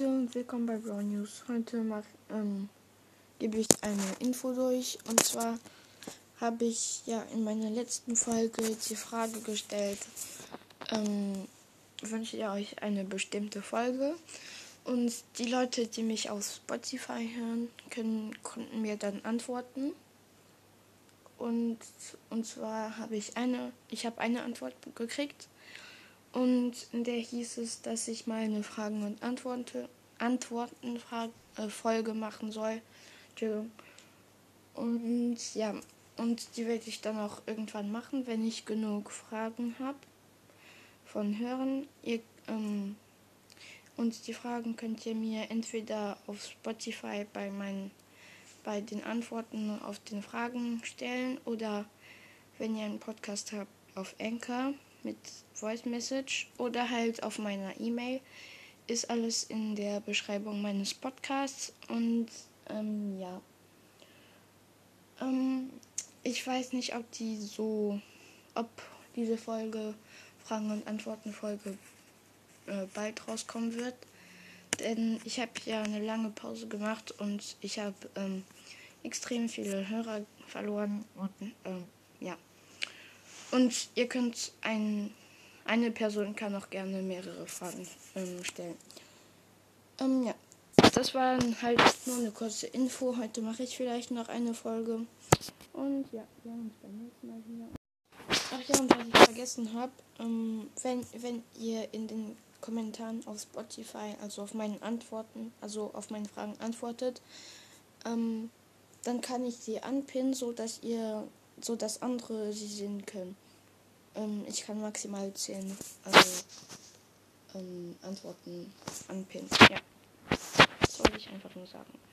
willkommen bei Brown News. Heute ähm, gebe ich eine Info durch. Und zwar habe ich ja in meiner letzten Folge die Frage gestellt, ähm, wünscht ihr euch eine bestimmte Folge? Und die Leute, die mich auf Spotify hören, können, konnten mir dann antworten. Und, und zwar habe ich eine, ich habe eine Antwort gekriegt. Und in der hieß es, dass ich mal eine Fragen- und Antworten, Antworten äh, machen soll. Und ja, und die werde ich dann auch irgendwann machen, wenn ich genug Fragen habe von Hören. Ihr, ähm, und die Fragen könnt ihr mir entweder auf Spotify bei meinen bei den Antworten auf den Fragen stellen oder wenn ihr einen Podcast habt auf Anchor mit Voice Message oder halt auf meiner E-Mail. Ist alles in der Beschreibung meines Podcasts. Und ähm, ja. Ähm, ich weiß nicht, ob die so, ob diese Folge, Fragen und Antworten Folge, äh, bald rauskommen wird. Denn ich habe ja eine lange Pause gemacht und ich habe ähm, extrem viele Hörer verloren und ähm, ja. Und ihr könnt ein, eine Person kann auch gerne mehrere Fragen ähm, stellen. Ähm, ja, das war halt nur eine kurze Info. Heute mache ich vielleicht noch eine Folge. Und ja, wir sehen uns beim nächsten Mal wieder. Ach ja, und was ich vergessen habe, ähm, wenn, wenn ihr in den Kommentaren auf Spotify, also auf meinen Antworten, also auf meine Fragen antwortet, ähm, dann kann ich sie anpinnen, so dass ihr, so dass andere sie sehen können. Ähm, ich kann maximal 10 also, ähm, Antworten anpinnen. Ja. Das soll ich einfach nur sagen.